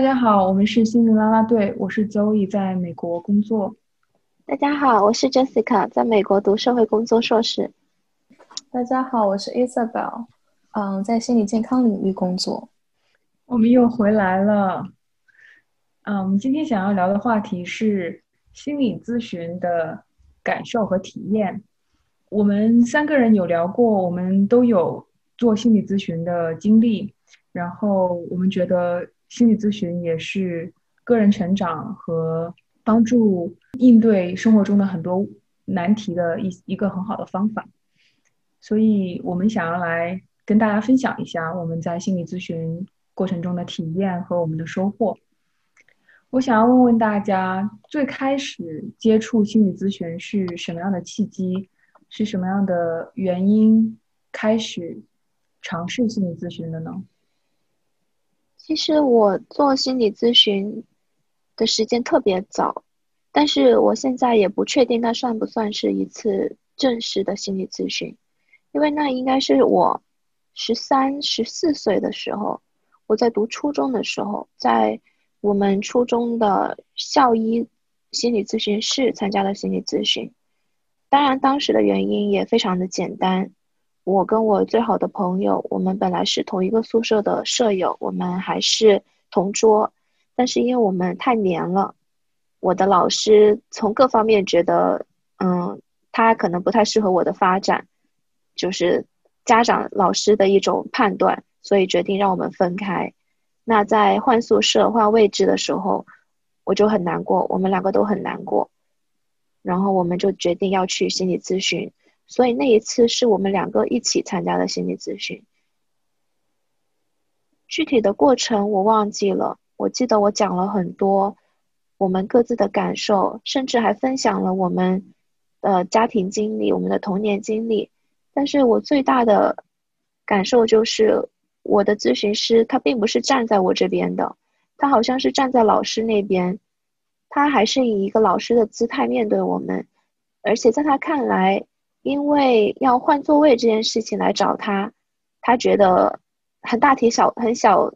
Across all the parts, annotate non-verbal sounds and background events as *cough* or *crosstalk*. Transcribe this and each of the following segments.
大家好，我们是心灵啦啦队，我是 Zoe，在美国工作。大家好，我是 Jessica，在美国读社会工作硕士。大家好，我是 Isabel，嗯，在心理健康领域工作。我们又回来了。嗯，我们今天想要聊的话题是心理咨询的感受和体验。我们三个人有聊过，我们都有做心理咨询的经历，然后我们觉得心理咨询也是个人成长和帮助应对生活中的很多难题的一一个很好的方法。所以我们想要来跟大家分享一下我们在心理咨询过程中的体验和我们的收获。我想要问问大家，最开始接触心理咨询是什么样的契机？是什么样的原因开始尝试心理咨询的呢？其实我做心理咨询的时间特别早，但是我现在也不确定那算不算是一次正式的心理咨询，因为那应该是我十三、十四岁的时候，我在读初中的时候，在我们初中的校医心理咨询室参加了心理咨询。当然，当时的原因也非常的简单。我跟我最好的朋友，我们本来是同一个宿舍的舍友，我们还是同桌，但是因为我们太黏了，我的老师从各方面觉得，嗯，他可能不太适合我的发展，就是家长老师的一种判断，所以决定让我们分开。那在换宿舍、换位置的时候，我就很难过，我们两个都很难过。然后我们就决定要去心理咨询，所以那一次是我们两个一起参加的心理咨询。具体的过程我忘记了，我记得我讲了很多我们各自的感受，甚至还分享了我们的家庭经历、我们的童年经历。但是我最大的感受就是，我的咨询师他并不是站在我这边的，他好像是站在老师那边。他还是以一个老师的姿态面对我们，而且在他看来，因为要换座位这件事情来找他，他觉得很大题小很小，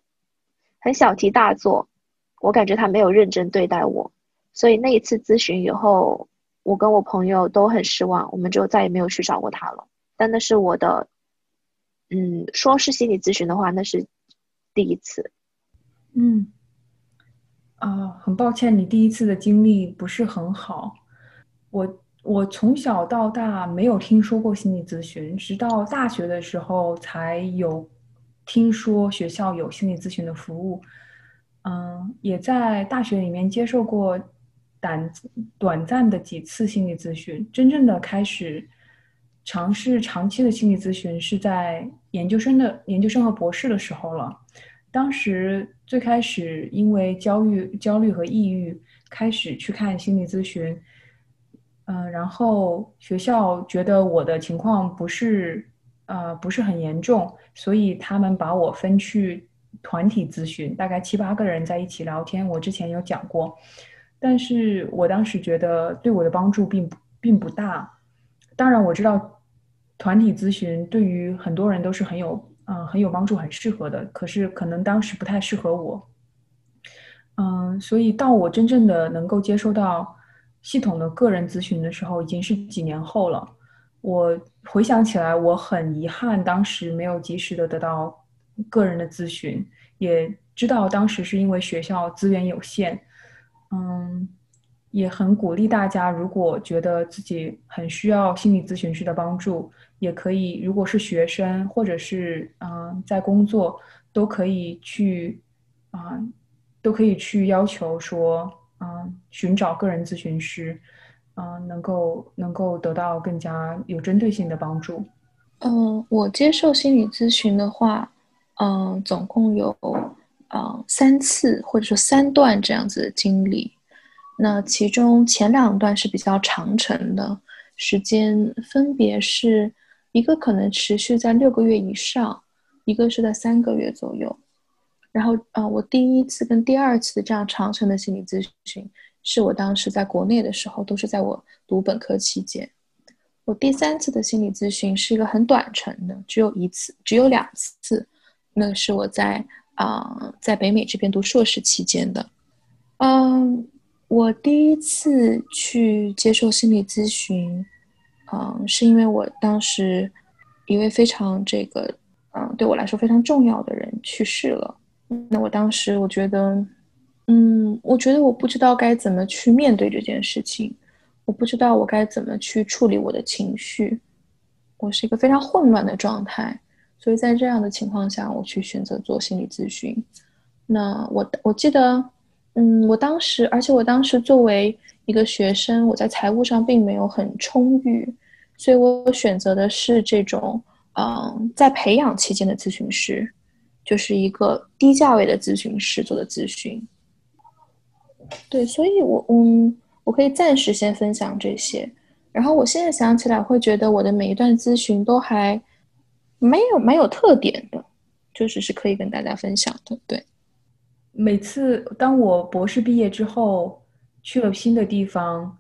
很小题大做。我感觉他没有认真对待我，所以那一次咨询以后，我跟我朋友都很失望，我们就再也没有去找过他了。但那是我的，嗯，说是心理咨询的话，那是第一次，嗯。啊，很抱歉，你第一次的经历不是很好。我我从小到大没有听说过心理咨询，直到大学的时候才有听说学校有心理咨询的服务。嗯，也在大学里面接受过短短暂的几次心理咨询。真正的开始尝试长期的心理咨询是在研究生的研究生和博士的时候了。当时最开始因为焦虑、焦虑和抑郁，开始去看心理咨询。嗯，然后学校觉得我的情况不是呃不是很严重，所以他们把我分去团体咨询，大概七八个人在一起聊天。我之前有讲过，但是我当时觉得对我的帮助并不并不大。当然我知道团体咨询对于很多人都是很有。嗯，很有帮助，很适合的。可是可能当时不太适合我。嗯，所以到我真正的能够接收到系统的个人咨询的时候，已经是几年后了。我回想起来，我很遗憾当时没有及时的得到个人的咨询，也知道当时是因为学校资源有限。嗯，也很鼓励大家，如果觉得自己很需要心理咨询师的帮助。也可以，如果是学生或者是嗯在工作，都可以去啊，都可以去要求说，嗯，寻找个人咨询师，嗯，能够能够得到更加有针对性的帮助。嗯，我接受心理咨询的话，嗯，总共有嗯三次或者说三段这样子的经历。那其中前两段是比较长程的，时间分别是。一个可能持续在六个月以上，一个是在三个月左右。然后，呃，我第一次跟第二次这样长程的心理咨询，是我当时在国内的时候，都是在我读本科期间。我第三次的心理咨询是一个很短程的，只有一次，只有两次。那是我在啊，在北美这边读硕士期间的。嗯，我第一次去接受心理咨询，嗯，是因为我当时一位非常这个，嗯，对我来说非常重要的人去世了。那我当时我觉得，嗯，我觉得我不知道该怎么去面对这件事情，我不知道我该怎么去处理我的情绪，我是一个非常混乱的状态。所以在这样的情况下，我去选择做心理咨询。那我我记得，嗯，我当时，而且我当时作为一个学生，我在财务上并没有很充裕，所以我选择的是这种，嗯，在培养期间的咨询师，就是一个低价位的咨询师做的咨询。对，所以我嗯，我可以暂时先分享这些。然后我现在想起来，会觉得我的每一段咨询都还。没有蛮有特点的，就是是可以跟大家分享的。对，每次当我博士毕业之后去了新的地方，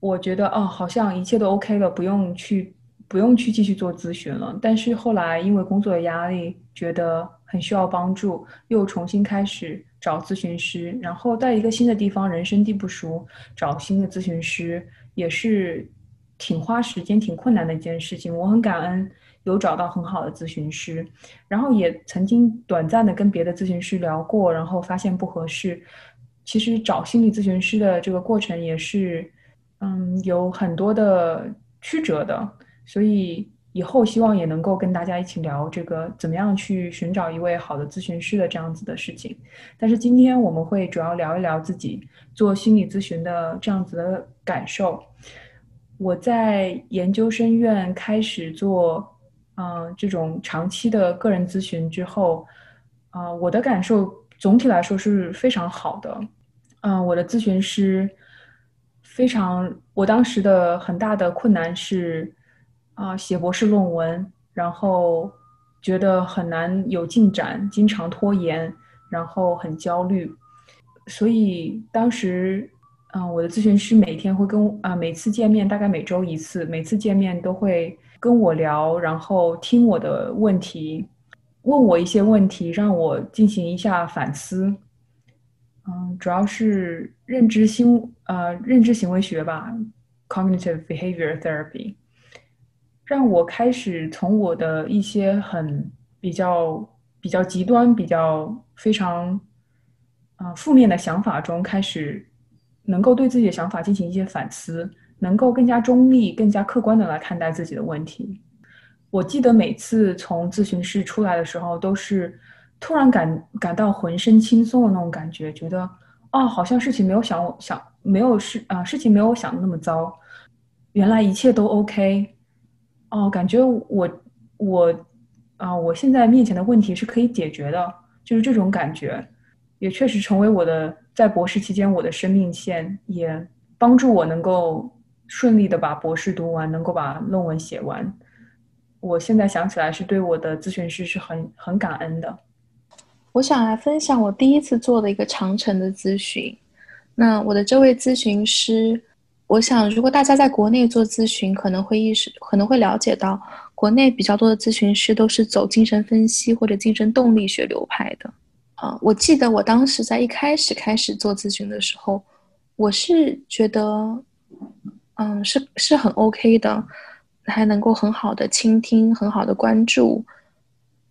我觉得哦，好像一切都 OK 了，不用去不用去继续做咨询了。但是后来因为工作的压力，觉得很需要帮助，又重新开始找咨询师。然后在一个新的地方，人生地不熟，找新的咨询师也是挺花时间、挺困难的一件事情。我很感恩。有找到很好的咨询师，然后也曾经短暂的跟别的咨询师聊过，然后发现不合适。其实找心理咨询师的这个过程也是，嗯，有很多的曲折的。所以以后希望也能够跟大家一起聊这个怎么样去寻找一位好的咨询师的这样子的事情。但是今天我们会主要聊一聊自己做心理咨询的这样子的感受。我在研究生院开始做。嗯，这种长期的个人咨询之后，啊，我的感受总体来说是非常好的。嗯，我的咨询师非常，我当时的很大的困难是，啊，写博士论文，然后觉得很难有进展，经常拖延，然后很焦虑。所以当时，嗯，我的咨询师每天会跟啊，每次见面大概每周一次，每次见面都会。跟我聊，然后听我的问题，问我一些问题，让我进行一下反思。嗯，主要是认知行呃认知行为学吧，cognitive behavior therapy，让我开始从我的一些很比较比较极端、比较非常啊负面的想法中，开始能够对自己的想法进行一些反思。能够更加中立、更加客观的来看待自己的问题。我记得每次从咨询室出来的时候，都是突然感感到浑身轻松的那种感觉，觉得哦，好像事情没有想想没有事啊，事情没有我想的那么糟，原来一切都 OK。哦，感觉我我啊，我现在面前的问题是可以解决的，就是这种感觉，也确实成为我的在博士期间我的生命线，也帮助我能够。顺利的把博士读完，能够把论文写完，我现在想起来是对我的咨询师是很很感恩的。我想来分享我第一次做的一个长程的咨询。那我的这位咨询师，我想如果大家在国内做咨询，可能会意识可能会了解到，国内比较多的咨询师都是走精神分析或者精神动力学流派的。啊，我记得我当时在一开始开始做咨询的时候，我是觉得。嗯，是是很 OK 的，还能够很好的倾听，很好的关注。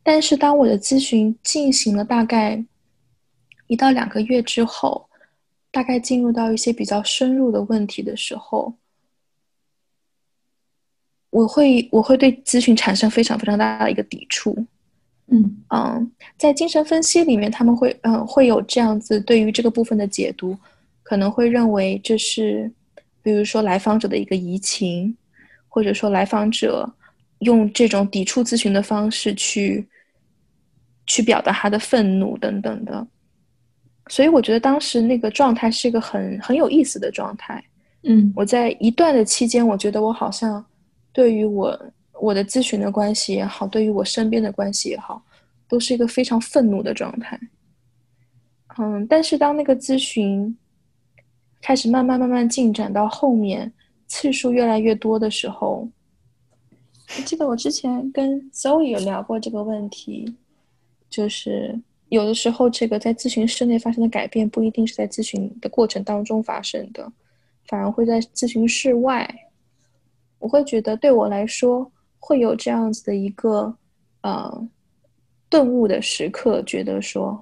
但是当我的咨询进行了大概一到两个月之后，大概进入到一些比较深入的问题的时候，我会我会对咨询产生非常非常大的一个抵触。嗯嗯，在精神分析里面，他们会嗯会有这样子对于这个部分的解读，可能会认为这是。比如说来访者的一个移情，或者说来访者用这种抵触咨询的方式去去表达他的愤怒等等的，所以我觉得当时那个状态是一个很很有意思的状态。嗯，我在一段的期间，我觉得我好像对于我我的咨询的关系也好，对于我身边的关系也好，都是一个非常愤怒的状态。嗯，但是当那个咨询。开始慢慢慢慢进展到后面次数越来越多的时候，我记得我之前跟 Zoe 有聊过这个问题，就是有的时候这个在咨询室内发生的改变，不一定是在咨询的过程当中发生的，反而会在咨询室外。我会觉得，对我来说，会有这样子的一个呃顿悟的时刻，觉得说，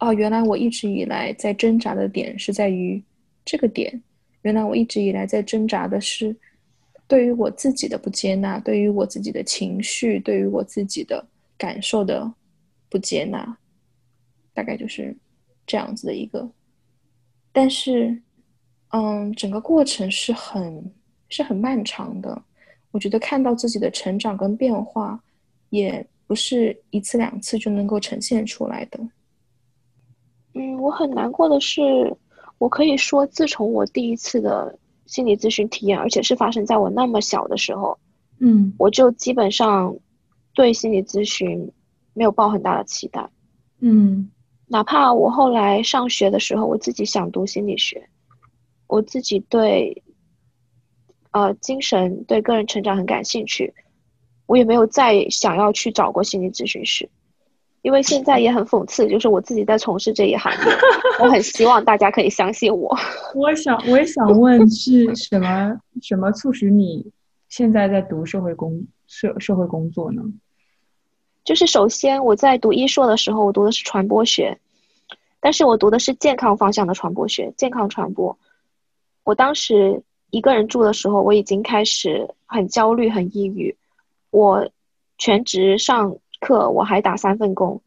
哦，原来我一直以来在挣扎的点是在于这个点，原来我一直以来在挣扎的是。对于我自己的不接纳，对于我自己的情绪，对于我自己的感受的不接纳，大概就是这样子的一个。但是，嗯，整个过程是很是很漫长的。我觉得看到自己的成长跟变化，也不是一次两次就能够呈现出来的。嗯，我很难过的是，我可以说，自从我第一次的。心理咨询体验，而且是发生在我那么小的时候，嗯，我就基本上对心理咨询没有抱很大的期待，嗯，哪怕我后来上学的时候，我自己想读心理学，我自己对呃精神对个人成长很感兴趣，我也没有再想要去找过心理咨询师。因为现在也很讽刺，就是我自己在从事这一行，我很希望大家可以相信我。*laughs* 我想，我也想问，是什么什么促使你现在在读社会工社社会工作呢？就是首先我在读医硕的时候，我读的是传播学，但是我读的是健康方向的传播学，健康传播。我当时一个人住的时候，我已经开始很焦虑、很抑郁，我全职上。课我还打三份工，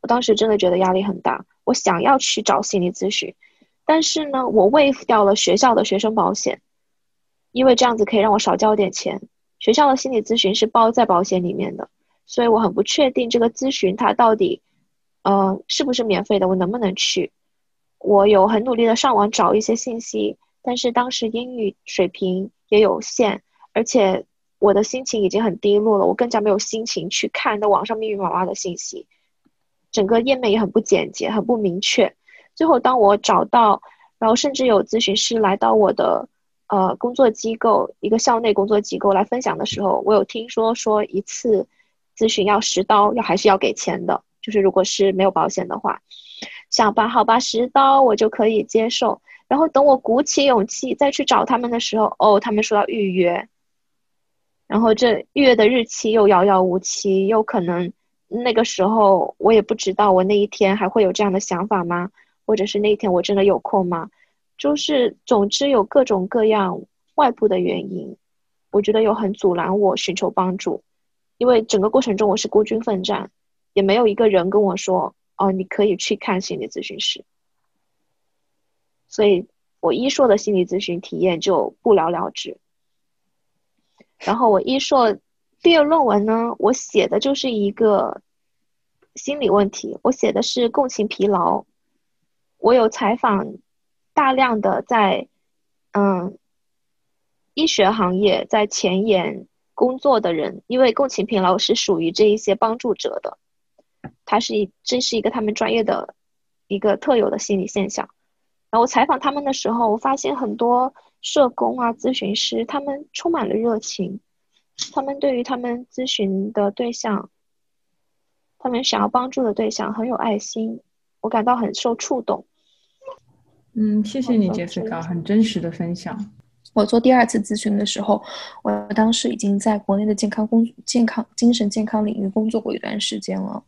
我当时真的觉得压力很大。我想要去找心理咨询，但是呢，我未掉了学校的学生保险，因为这样子可以让我少交点钱。学校的心理咨询是包在保险里面的，所以我很不确定这个咨询它到底，呃，是不是免费的，我能不能去？我有很努力的上网找一些信息，但是当时英语水平也有限，而且。我的心情已经很低落了，我更加没有心情去看那网上密密麻麻的信息，整个页面也很不简洁，很不明确。最后，当我找到，然后甚至有咨询师来到我的呃工作机构，一个校内工作机构来分享的时候，我有听说说一次咨询要十刀，要还是要给钱的，就是如果是没有保险的话，想吧，好吧，十刀我就可以接受。然后等我鼓起勇气再去找他们的时候，哦，他们说要预约。然后这预约的日期又遥遥无期，又可能那个时候我也不知道我那一天还会有这样的想法吗？或者是那一天我真的有空吗？就是总之有各种各样外部的原因，我觉得有很阻拦我寻求帮助，因为整个过程中我是孤军奋战，也没有一个人跟我说哦你可以去看心理咨询师，所以我一硕的心理咨询体验就不了了之。然后我一硕毕业论文呢，我写的就是一个心理问题，我写的是共情疲劳。我有采访大量的在嗯医学行业在前沿工作的人，因为共情疲劳是属于这一些帮助者的，它是一这是一个他们专业的一个特有的心理现象。然后我采访他们的时候，我发现很多。社工啊，咨询师，他们充满了热情，他们对于他们咨询的对象，他们想要帮助的对象很有爱心，我感到很受触动。嗯，谢谢你，杰斯卡，很真实的分享。我做第二次咨询的时候，我当时已经在国内的健康工、健康精神健康领域工作过一段时间了，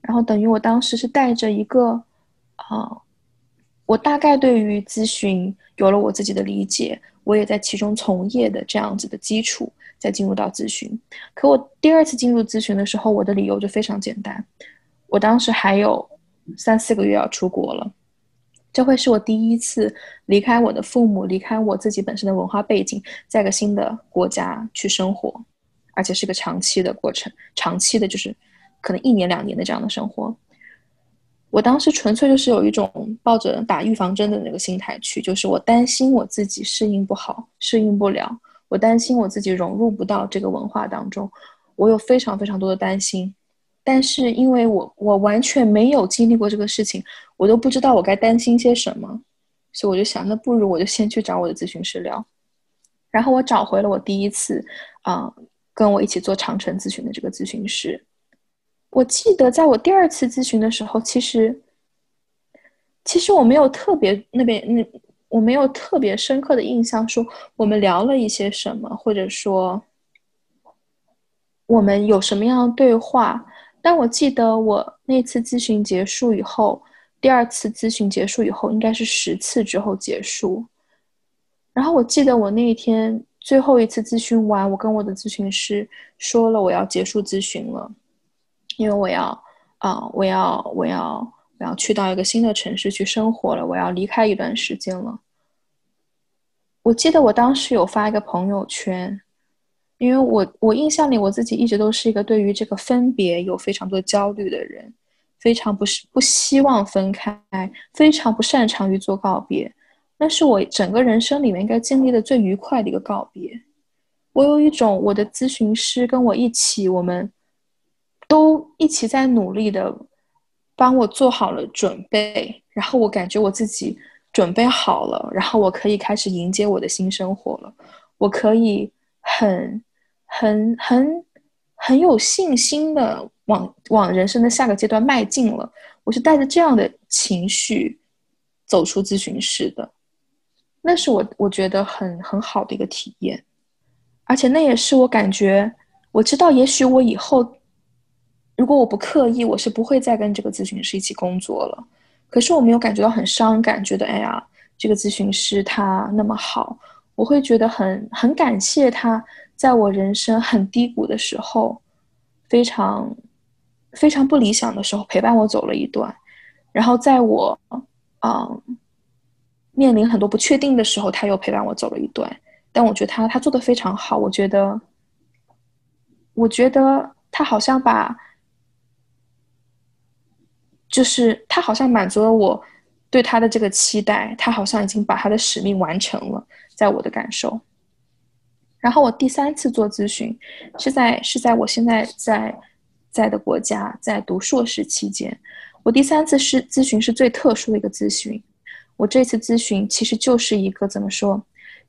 然后等于我当时是带着一个，啊。我大概对于咨询有了我自己的理解，我也在其中从业的这样子的基础，再进入到咨询。可我第二次进入咨询的时候，我的理由就非常简单，我当时还有三四个月要出国了，这会是我第一次离开我的父母，离开我自己本身的文化背景，在个新的国家去生活，而且是个长期的过程，长期的就是可能一年两年的这样的生活。我当时纯粹就是有一种抱着打预防针的那个心态去，就是我担心我自己适应不好，适应不了，我担心我自己融入不到这个文化当中，我有非常非常多的担心。但是因为我我完全没有经历过这个事情，我都不知道我该担心些什么，所以我就想，那不如我就先去找我的咨询师聊。然后我找回了我第一次啊跟我一起做长城咨询的这个咨询师。我记得在我第二次咨询的时候，其实其实我没有特别那边那我没有特别深刻的印象，说我们聊了一些什么，或者说我们有什么样的对话。但我记得我那次咨询结束以后，第二次咨询结束以后，应该是十次之后结束。然后我记得我那一天最后一次咨询完，我跟我的咨询师说了我要结束咨询了，因为我要啊，我要我要我要去到一个新的城市去生活了，我要离开一段时间了。我记得我当时有发一个朋友圈。因为我我印象里我自己一直都是一个对于这个分别有非常多焦虑的人，非常不是不希望分开，非常不擅长于做告别。那是我整个人生里面应该经历的最愉快的一个告别。我有一种我的咨询师跟我一起，我们都一起在努力的帮我做好了准备，然后我感觉我自己准备好了，然后我可以开始迎接我的新生活了，我可以很。很很很有信心的往往人生的下个阶段迈进了，我是带着这样的情绪走出咨询室的，那是我我觉得很很好的一个体验，而且那也是我感觉我知道，也许我以后如果我不刻意，我是不会再跟这个咨询师一起工作了。可是我没有感觉到很伤感，觉得哎呀，这个咨询师他那么好，我会觉得很很感谢他。在我人生很低谷的时候，非常非常不理想的时候，陪伴我走了一段；然后在我嗯面临很多不确定的时候，他又陪伴我走了一段。但我觉得他他做的非常好，我觉得我觉得他好像把就是他好像满足了我对他的这个期待，他好像已经把他的使命完成了，在我的感受。然后我第三次做咨询，是在是在我现在在在的国家在读硕士期间，我第三次是咨询是最特殊的一个咨询。我这次咨询其实就是一个怎么说，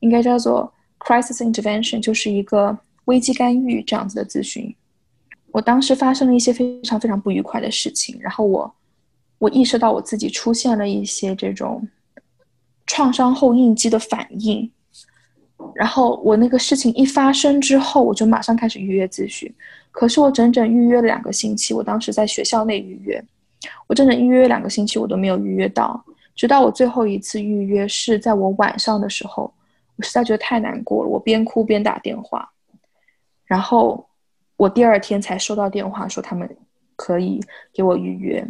应该叫做 crisis intervention，就是一个危机干预这样子的咨询。我当时发生了一些非常非常不愉快的事情，然后我我意识到我自己出现了一些这种创伤后应激的反应。然后我那个事情一发生之后，我就马上开始预约咨询。可是我整整预约了两个星期，我当时在学校内预约，我整整预约两个星期，我都没有预约到。直到我最后一次预约是在我晚上的时候，我实在觉得太难过了，我边哭边打电话。然后我第二天才收到电话说他们可以给我预约，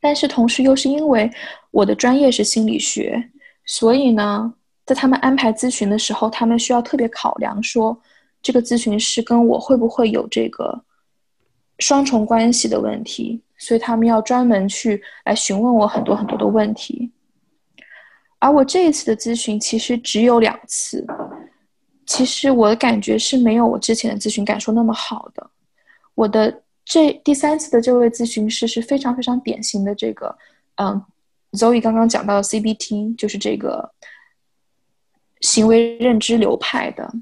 但是同时又是因为我的专业是心理学，所以呢。在他们安排咨询的时候，他们需要特别考量说，这个咨询师跟我会不会有这个双重关系的问题，所以他们要专门去来询问我很多很多的问题。而我这一次的咨询其实只有两次，其实我的感觉是没有我之前的咨询感受那么好的。我的这第三次的这位咨询师是非常非常典型的这个，嗯，Zoe 刚刚讲到的 CBT，就是这个。行为认知流派的，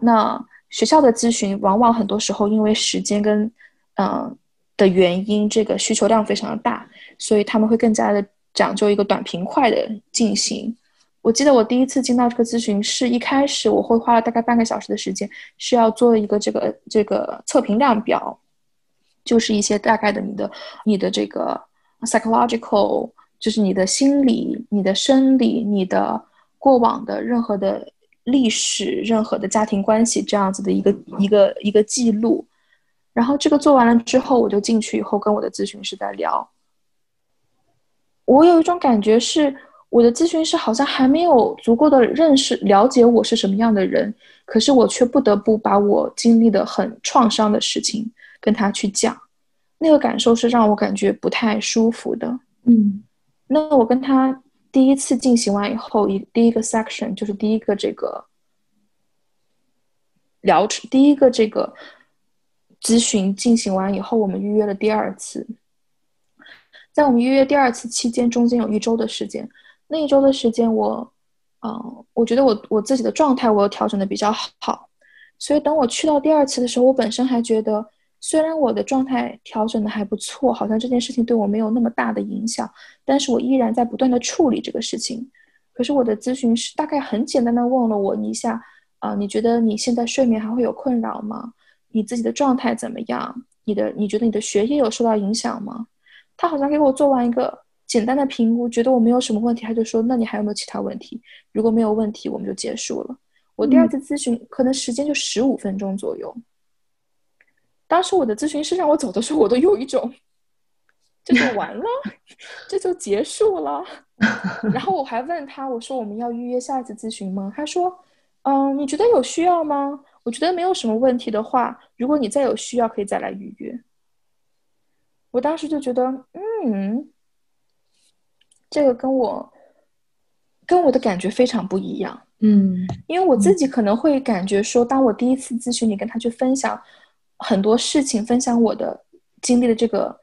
那学校的咨询往往很多时候因为时间跟嗯的原因，这个需求量非常的大，所以他们会更加的讲究一个短平快的进行。我记得我第一次进到这个咨询室，一开始我会花了大概半个小时的时间，是要做一个这个这个测评量表，就是一些大概的你的你的这个 psychological，就是你的心理、你的生理、你的。过往的任何的历史、任何的家庭关系，这样子的一个一个一个记录，然后这个做完了之后，我就进去以后跟我的咨询师在聊。我有一种感觉是，我的咨询师好像还没有足够的认识、了解我是什么样的人，可是我却不得不把我经历的很创伤的事情跟他去讲，那个感受是让我感觉不太舒服的。嗯，那我跟他。第一次进行完以后，一第一个 section 就是第一个这个疗程，第一个这个咨询进行完以后，我们预约了第二次。在我们预约第二次期间，中间有一周的时间，那一周的时间，我，嗯，我觉得我我自己的状态我调整的比较好，所以等我去到第二次的时候，我本身还觉得虽然我的状态调整的还不错，好像这件事情对我没有那么大的影响，但是我依然在不断的处理这个事情。可是我的咨询师大概很简单的问了我一下，啊，你觉得你现在睡眠还会有困扰吗？你自己的状态怎么样？你的你觉得你的学业有受到影响吗？他好像给我做完一个简单的评估，觉得我没有什么问题，他就说，那你还有没有其他问题？如果没有问题，我们就结束了。我第二次咨询可能时间就十五分钟左右。当时我的咨询师让我走的时候，我都有一种。这就完了，这就结束了。*laughs* 然后我还问他，我说我们要预约下一次咨询吗？他说，嗯，你觉得有需要吗？我觉得没有什么问题的话，如果你再有需要，可以再来预约。我当时就觉得，嗯，这个跟我跟我的感觉非常不一样。嗯，因为我自己可能会感觉说，当我第一次咨询你，跟他去分享很多事情，分享我的经历的这个。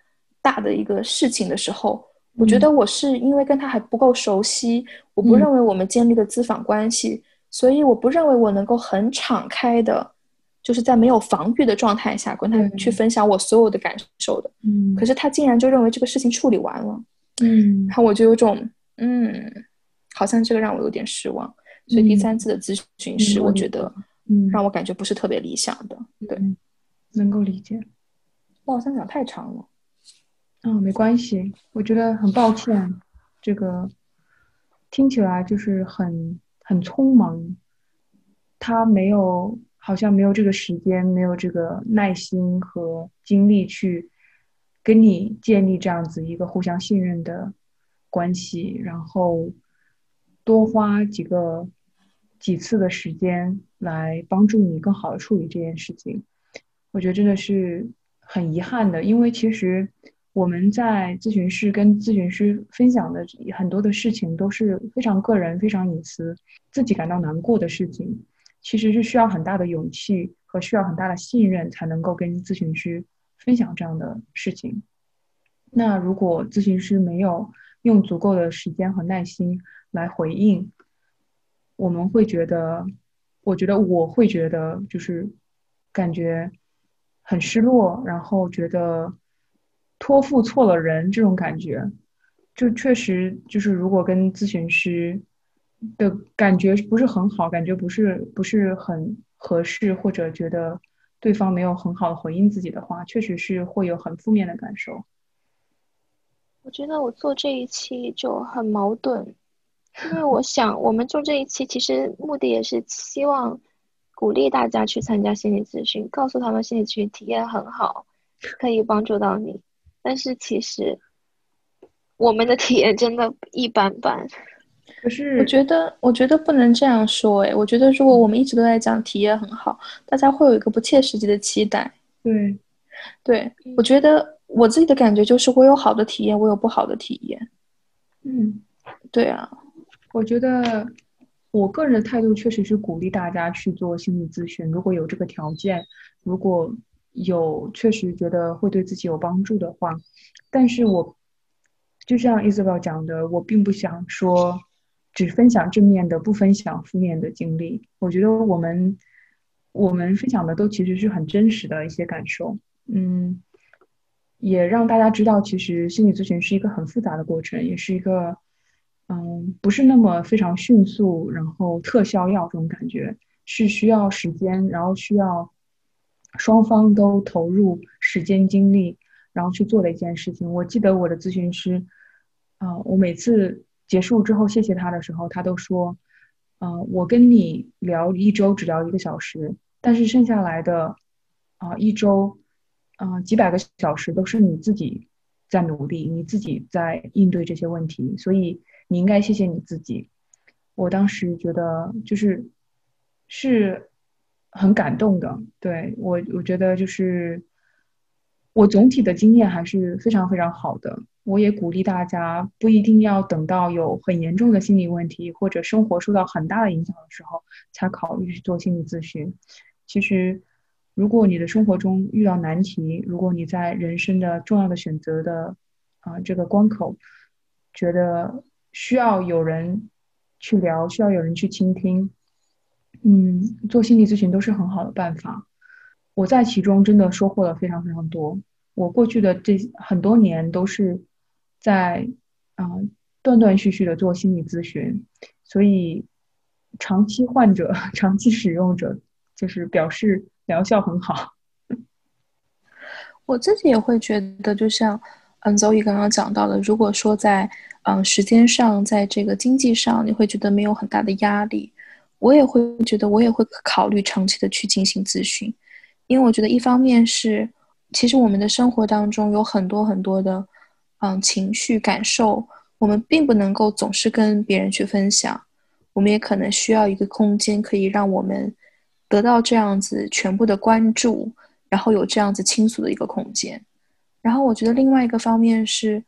大的一个事情的时候，我觉得我是因为跟他还不够熟悉，我不认为我们建立了咨访关系，所以我不认为我能够很敞开的，就是在没有防御的状态下跟他去分享我所有的感受的。嗯，可是他竟然就认为这个事情处理完了。嗯，然后我就有种嗯，好像这个让我有点失望。所以第三次的咨询师，我觉得嗯，让我感觉不是特别理想的。对，能够理解。我好像讲太长了。嗯，没关系。我觉得很抱歉，这个听起来就是很很匆忙。他没有，好像没有这个时间，没有这个耐心和精力去跟你建立这样子一个互相信任的关系，然后多花几个几次的时间来帮助你更好的处理这件事情。我觉得真的是很遗憾的，因为其实。我们在咨询室跟咨询师分享的很多的事情都是非常个人、非常隐私，自己感到难过的事情，其实是需要很大的勇气和需要很大的信任才能够跟咨询师分享这样的事情。那如果咨询师没有用足够的时间和耐心来回应，我们会觉得，我觉得我会觉得就是感觉很失落，然后觉得。托付错了人，这种感觉，就确实就是，如果跟咨询师的感觉不是很好，感觉不是不是很合适，或者觉得对方没有很好的回应自己的话，确实是会有很负面的感受。我觉得我做这一期就很矛盾，因为我想我们做这一期其实目的也是希望鼓励大家去参加心理咨询，告诉他们心理咨询体验很好，可以帮助到你。但是其实，我们的体验真的一般般。可是，我觉得，我觉得不能这样说。哎，我觉得如果我们一直都在讲体验很好，大家会有一个不切实际的期待。对，对，我觉得我自己的感觉就是，我有好的体验，我有不好的体验。嗯，对啊，我觉得我个人的态度确实是鼓励大家去做心理咨询，如果有这个条件，如果。有确实觉得会对自己有帮助的话，但是我就像 Isabel 讲的，我并不想说只分享正面的，不分享负面的经历。我觉得我们我们分享的都其实是很真实的一些感受，嗯，也让大家知道，其实心理咨询是一个很复杂的过程，也是一个嗯，不是那么非常迅速，然后特效药这种感觉，是需要时间，然后需要。双方都投入时间精力，然后去做的一件事情。我记得我的咨询师，啊，我每次结束之后谢谢他的时候，他都说，嗯，我跟你聊一周只聊一个小时，但是剩下来的，啊，一周，嗯，几百个小时都是你自己在努力，你自己在应对这些问题，所以你应该谢谢你自己。我当时觉得就是，是。很感动的，对我，我觉得就是我总体的经验还是非常非常好的。我也鼓励大家，不一定要等到有很严重的心理问题或者生活受到很大的影响的时候才考虑去做心理咨询。其实，如果你的生活中遇到难题，如果你在人生的重要的选择的啊这个关口，觉得需要有人去聊，需要有人去倾听。嗯，做心理咨询都是很好的办法。我在其中真的收获了非常非常多。我过去的这很多年都是在啊断断续续的做心理咨询，所以长期患者、*laughs* 长期使用者就是表示疗效很好。*laughs* 我自己也会觉得，就像嗯，Zoe 刚刚讲到的，如果说在嗯时间上，在这个经济上，你会觉得没有很大的压力，我也会觉得，我也会考虑长期的去进行咨询。因为我觉得，一方面是，其实我们的生活当中有很多很多的，嗯，情绪感受，我们并不能够总是跟别人去分享，我们也可能需要一个空间，可以让我们得到这样子全部的关注，然后有这样子倾诉的一个空间。然后我觉得另外一个方面是，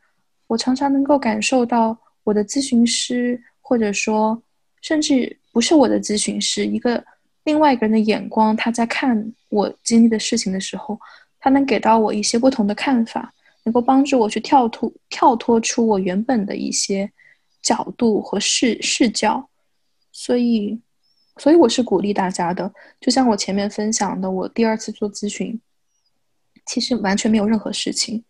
我常常能够感受到我的咨询师，或者说甚至不是我的咨询师，一个。另外一个人的眼光，他在看我经历的事情的时候，他能给到我一些不同的看法，能够帮助我去跳脱跳脱出我原本的一些角度和视视角。所以，所以我是鼓励大家的。就像我前面分享的，我第二次做咨询，其实完全没有任何事情，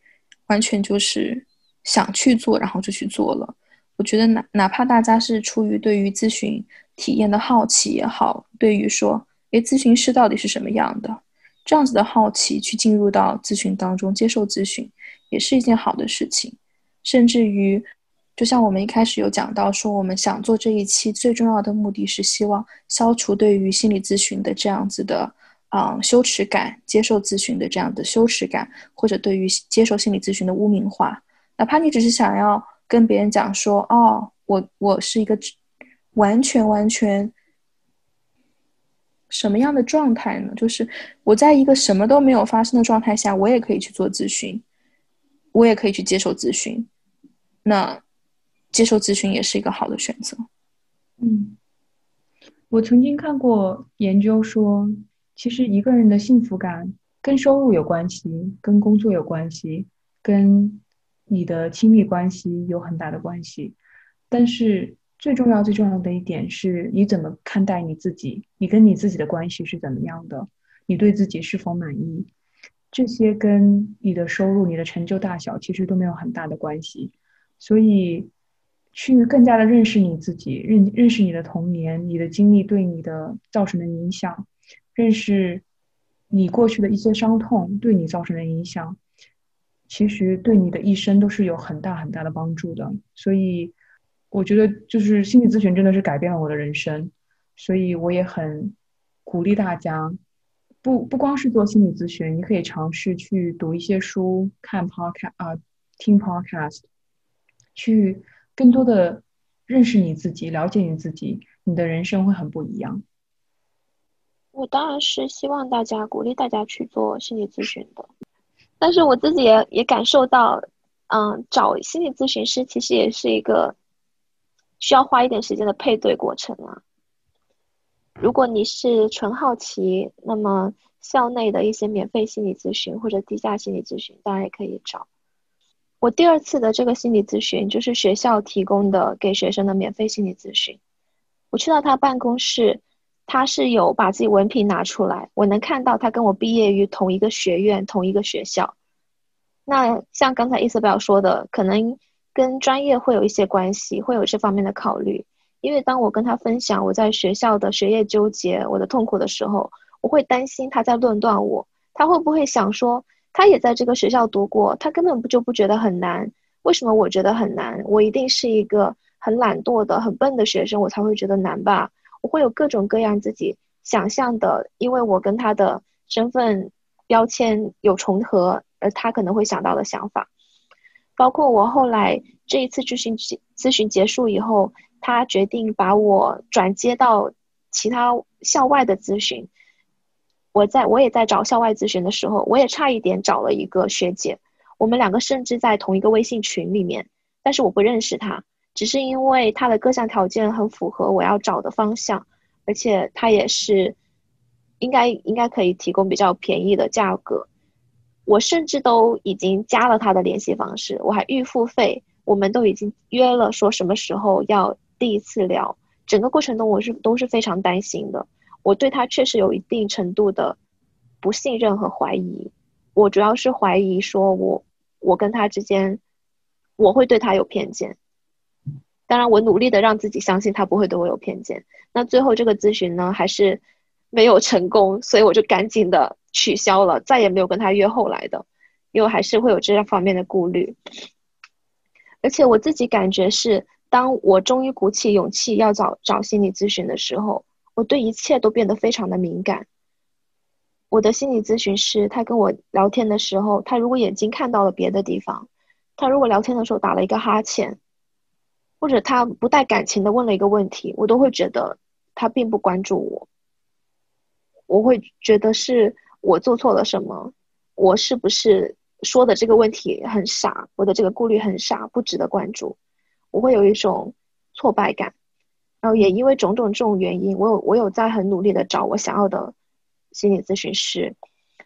完全就是想去做，然后就去做了。我觉得哪哪怕大家是出于对于咨询。体验的好奇也好，对于说，诶，咨询师到底是什么样的，这样子的好奇去进入到咨询当中接受咨询，也是一件好的事情。甚至于，就像我们一开始有讲到说，我们想做这一期最重要的目的是希望消除对于心理咨询的这样子的，嗯，羞耻感，接受咨询的这样的羞耻感，或者对于接受心理咨询的污名化。哪怕你只是想要跟别人讲说，哦，我我是一个。完全完全，什么样的状态呢？就是我在一个什么都没有发生的状态下，我也可以去做咨询，我也可以去接受咨询。那接受咨询也是一个好的选择。嗯，我曾经看过研究说，其实一个人的幸福感跟收入有关系，跟工作有关系，跟你的亲密关系有很大的关系，但是。最重要、最重要的一点是你怎么看待你自己，你跟你自己的关系是怎么样的，你对自己是否满意，这些跟你的收入、你的成就大小其实都没有很大的关系。所以，去更加的认识你自己，认认识你的童年、你的经历对你的造成的影响，认识你过去的一些伤痛对你造成的影响，其实对你的一生都是有很大很大的帮助的。所以。我觉得就是心理咨询真的是改变了我的人生，所以我也很鼓励大家，不不光是做心理咨询，你可以尝试去读一些书、看 podcast 啊、听 podcast，去更多的认识你自己、了解你自己，你的人生会很不一样。我当然是希望大家鼓励大家去做心理咨询的，但是我自己也也感受到，嗯，找心理咨询师其实也是一个。需要花一点时间的配对过程啊。如果你是纯好奇，那么校内的一些免费心理咨询或者低价心理咨询，当然也可以找。我第二次的这个心理咨询就是学校提供的给学生的免费心理咨询。我去到他办公室，他是有把自己文凭拿出来，我能看到他跟我毕业于同一个学院、同一个学校。那像刚才伊瑟贝尔说的，可能。跟专业会有一些关系，会有这方面的考虑。因为当我跟他分享我在学校的学业纠结、我的痛苦的时候，我会担心他在论断我。他会不会想说，他也在这个学校读过，他根本不就不觉得很难？为什么我觉得很难？我一定是一个很懒惰的、很笨的学生，我才会觉得难吧？会有各种各样自己想象的，因为我跟他的身份标签有重合，而他可能会想到的想法。包括我后来这一次咨询咨询结束以后，他决定把我转接到其他校外的咨询。我在我也在找校外咨询的时候，我也差一点找了一个学姐，我们两个甚至在同一个微信群里面，但是我不认识她，只是因为他的各项条件很符合我要找的方向，而且他也是应该应该可以提供比较便宜的价格。我甚至都已经加了他的联系方式，我还预付费，我们都已经约了说什么时候要第一次聊。整个过程中我是都是非常担心的，我对他确实有一定程度的不信任和怀疑。我主要是怀疑说我我跟他之间，我会对他有偏见。当然，我努力的让自己相信他不会对我有偏见。那最后这个咨询呢，还是没有成功，所以我就赶紧的取消了，再也没有跟他约后来的，因为还是会有这方面的顾虑。而且我自己感觉是，当我终于鼓起勇气要找找心理咨询的时候，我对一切都变得非常的敏感。我的心理咨询师，他跟我聊天的时候，他如果眼睛看到了别的地方，他如果聊天的时候打了一个哈欠。或者他不带感情的问了一个问题，我都会觉得他并不关注我。我会觉得是我做错了什么，我是不是说的这个问题很傻？我的这个顾虑很傻，不值得关注。我会有一种挫败感，然后也因为种种这种原因，我有我有在很努力的找我想要的心理咨询师。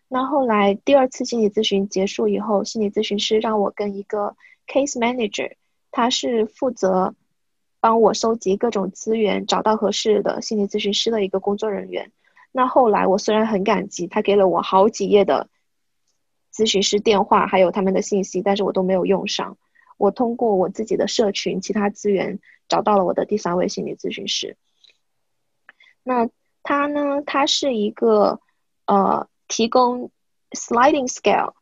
那后来第二次心理咨询结束以后，心理咨询师让我跟一个 case manager。他是负责帮我收集各种资源，找到合适的心理咨询师的一个工作人员。那后来我虽然很感激，他给了我好几页的咨询师电话，还有他们的信息，但是我都没有用上。我通过我自己的社群其他资源找到了我的第三位心理咨询师。那他呢？他是一个呃，提供 sliding scale。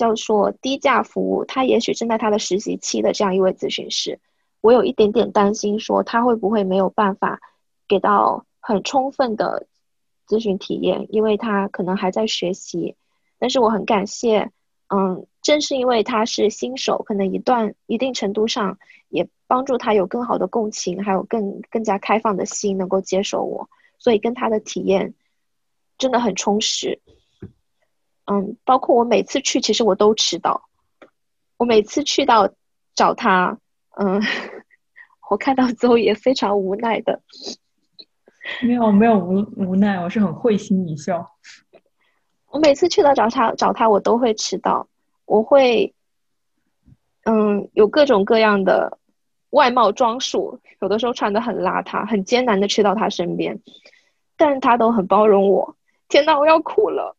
叫做低价服务，他也许正在他的实习期的这样一位咨询师，我有一点点担心，说他会不会没有办法给到很充分的咨询体验，因为他可能还在学习。但是我很感谢，嗯，正是因为他是新手，可能一段一定程度上也帮助他有更好的共情，还有更更加开放的心，能够接受我，所以跟他的体验真的很充实。嗯，包括我每次去，其实我都迟到。我每次去到找他，嗯，*laughs* 我看到之后也非常无奈的。没有没有无无奈，我是很会心一笑。我每次去到找他找他，我都会迟到。我会，嗯，有各种各样的外貌装束，有的时候穿的很邋遢，很艰难的去到他身边，但是他都很包容我。天呐，我要哭了。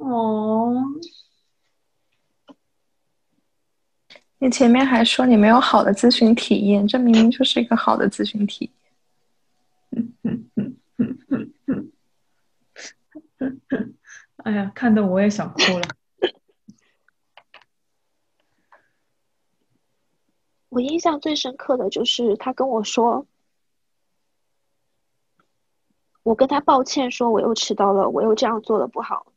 哦，你前面还说你没有好的咨询体验，这明明就是一个好的咨询体验。*laughs* 哎呀，看得我也想哭了。我印象最深刻的就是他跟我说，我跟他抱歉说我又迟到了，我又这样做的不好。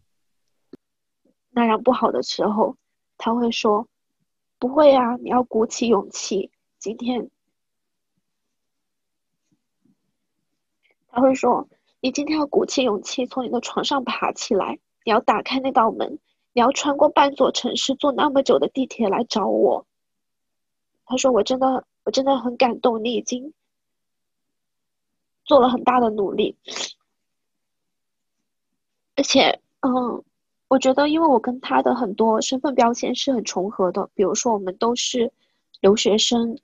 那样不好的时候，他会说：“不会呀，你要鼓起勇气。”今天，他会说：“你今天要鼓起勇气，从你的床上爬起来，你要打开那道门，你要穿过半座城市，坐那么久的地铁来找我。”他说：“我真的，我真的很感动，你已经做了很大的努力，而且，嗯。”我觉得，因为我跟他的很多身份标签是很重合的，比如说我们都是留学生。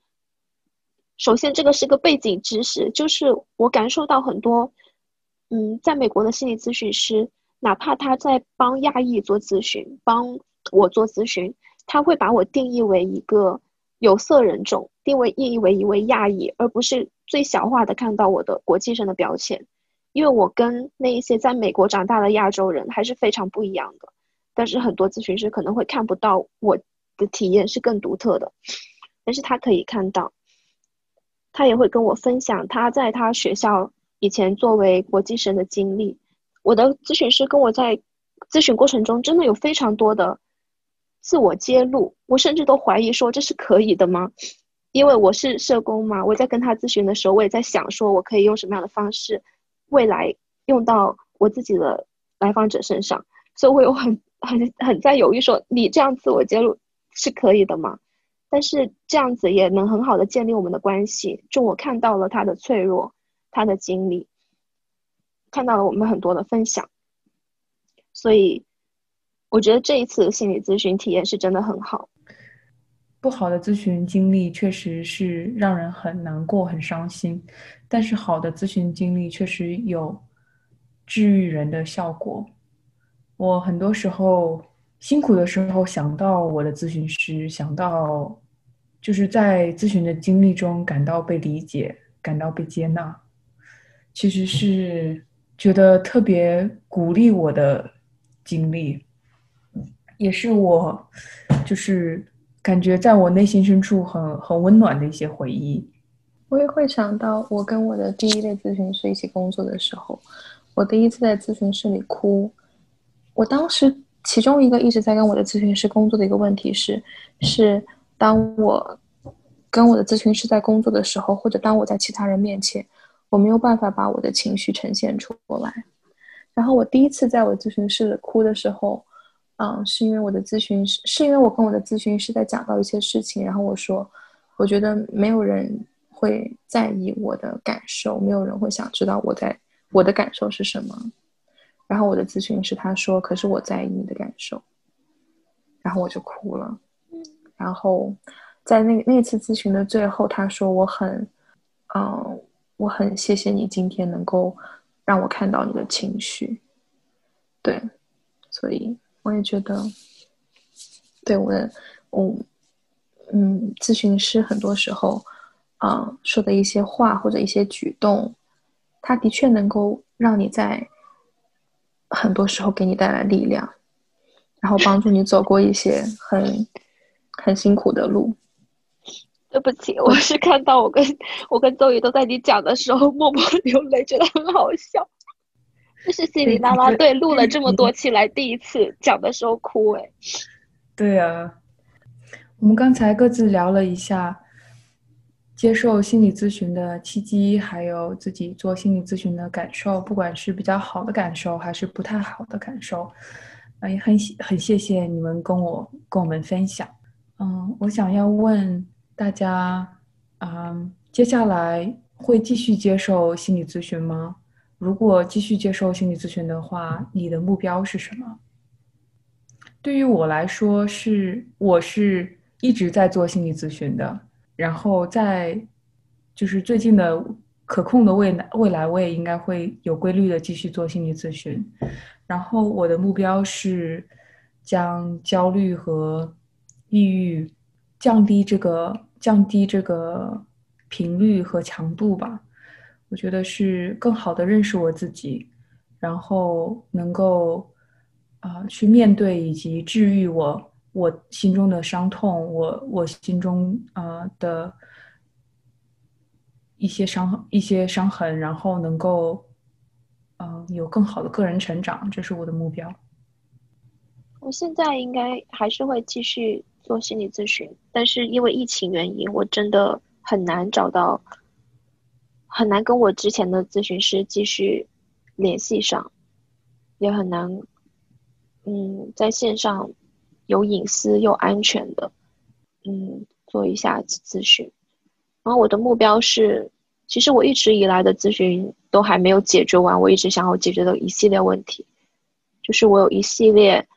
首先，这个是个背景知识，就是我感受到很多，嗯，在美国的心理咨询师，哪怕他在帮亚裔做咨询，帮我做咨询，他会把我定义为一个有色人种，定位定义为一位亚裔，而不是最小化的看到我的国际生的标签。因为我跟那一些在美国长大的亚洲人还是非常不一样的，但是很多咨询师可能会看不到我的体验是更独特的，但是他可以看到，他也会跟我分享他在他学校以前作为国际生的经历。我的咨询师跟我在咨询过程中真的有非常多的自我揭露，我甚至都怀疑说这是可以的吗？因为我是社工嘛，我在跟他咨询的时候，我也在想说我可以用什么样的方式。未来用到我自己的来访者身上，所以我有很很很在犹豫，说你这样自我揭露是可以的吗？但是这样子也能很好的建立我们的关系。就我看到了他的脆弱，他的经历，看到了我们很多的分享，所以我觉得这一次心理咨询体验是真的很好。不好的咨询经历确实是让人很难过、很伤心，但是好的咨询经历确实有治愈人的效果。我很多时候辛苦的时候想到我的咨询师，想到就是在咨询的经历中感到被理解，感到被接纳，其实是觉得特别鼓励我的经历，也是我就是感觉在我内心深处很很温暖的一些回忆。我也会想到我跟我的第一类咨询师一起工作的时候，我第一次在咨询室里哭。我当时其中一个一直在跟我的咨询师工作的一个问题是，是当我跟我的咨询师在工作的时候，或者当我在其他人面前，我没有办法把我的情绪呈现出来。然后我第一次在我咨询室哭的时候，嗯，是因为我的咨询师，是因为我跟我的咨询师在讲到一些事情，然后我说，我觉得没有人。会在意我的感受，没有人会想知道我在我的感受是什么。然后我的咨询师他说：“可是我在意你的感受。”然后我就哭了。然后在那那次咨询的最后，他说：“我很，嗯，我很谢谢你今天能够让我看到你的情绪。”对，所以我也觉得，对我的，我，嗯，咨询师很多时候。啊，说的一些话或者一些举动，他的确能够让你在很多时候给你带来力量，然后帮助你走过一些很很辛苦的路。对不起，我是看到我跟我跟周宇都在你讲的时候默默 *laughs* 流泪，觉得很好笑。这是心理啦啦对录了这么多期来第一次讲的时候哭哎。对啊，我们刚才各自聊了一下。接受心理咨询的契机，还有自己做心理咨询的感受，不管是比较好的感受，还是不太好的感受，啊，也很很谢谢你们跟我跟我们分享。嗯，我想要问大家，嗯，接下来会继续接受心理咨询吗？如果继续接受心理咨询的话，你的目标是什么？对于我来说，是我是一直在做心理咨询的。然后在就是最近的可控的未来，未来我也应该会有规律的继续做心理咨询。然后我的目标是将焦虑和抑郁降低这个降低这个频率和强度吧。我觉得是更好的认识我自己，然后能够啊去面对以及治愈我。我心中的伤痛，我我心中啊的一些伤一些伤痕，然后能够嗯有更好的个人成长，这是我的目标。我现在应该还是会继续做心理咨询，但是因为疫情原因，我真的很难找到，很难跟我之前的咨询师继续联系上，也很难嗯在线上。有隐私又安全的，嗯，做一下咨询。然后我的目标是，其实我一直以来的咨询都还没有解决完，我一直想要解决的一系列问题，就是我有一系列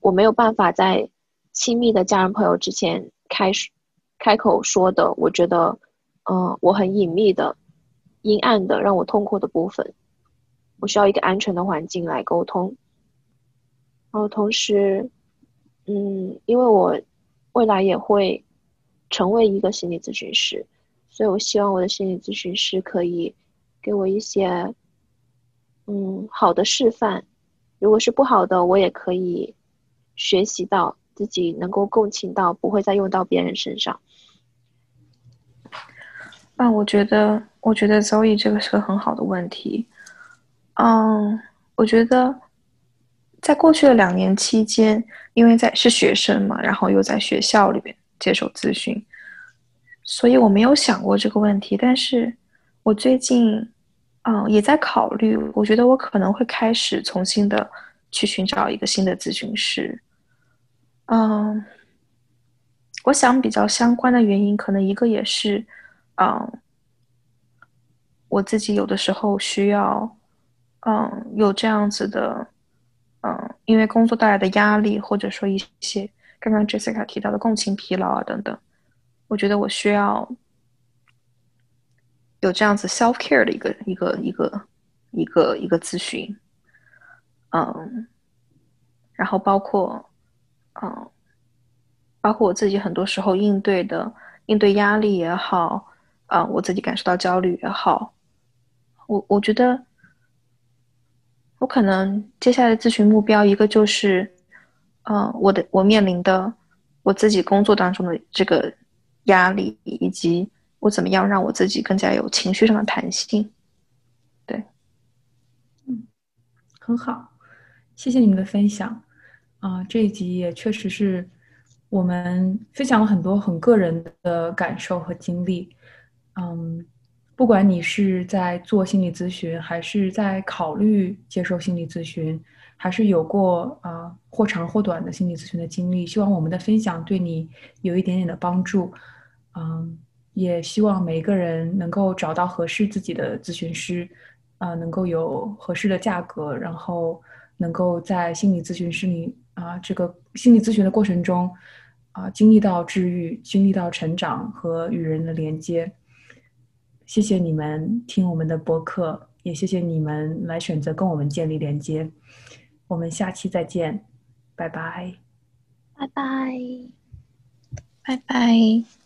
我没有办法在亲密的家人朋友之前开开口说的，我觉得，嗯，我很隐秘的、阴暗的、让我痛苦的部分，我需要一个安全的环境来沟通。然后同时。嗯，因为我未来也会成为一个心理咨询师，所以我希望我的心理咨询师可以给我一些嗯好的示范。如果是不好的，我也可以学习到自己能够共情到，不会再用到别人身上。啊，我觉得，我觉得 Zoe 这个是个很好的问题。嗯，我觉得。在过去的两年期间，因为在是学生嘛，然后又在学校里边接受咨询，所以我没有想过这个问题。但是我最近，嗯，也在考虑。我觉得我可能会开始重新的去寻找一个新的咨询师。嗯，我想比较相关的原因，可能一个也是，嗯，我自己有的时候需要，嗯，有这样子的。嗯，因为工作带来的压力，或者说一些刚刚 Jessica 提到的共情疲劳啊等等，我觉得我需要有这样子 self care 的一个一个一个一个一个咨询。嗯，然后包括，嗯，包括我自己很多时候应对的应对压力也好，啊，我自己感受到焦虑也好，我我觉得，我可能接下来咨询目标一个就是，嗯，我的我面临的我自己工作当中的这个压力以及。我怎么样让我自己更加有情绪上的弹性？对，嗯，很好，谢谢你们的分享啊！这一集也确实是我们分享了很多很个人的感受和经历。嗯，不管你是在做心理咨询，还是在考虑接受心理咨询，还是有过啊或长或短的心理咨询的经历，希望我们的分享对你有一点点的帮助。嗯。也希望每一个人能够找到合适自己的咨询师，啊，能够有合适的价格，然后能够在心理咨询师里啊，这个心理咨询的过程中，啊，经历到治愈，经历到成长和与人的连接。谢谢你们听我们的播客，也谢谢你们来选择跟我们建立连接。我们下期再见，拜拜，拜拜，拜拜。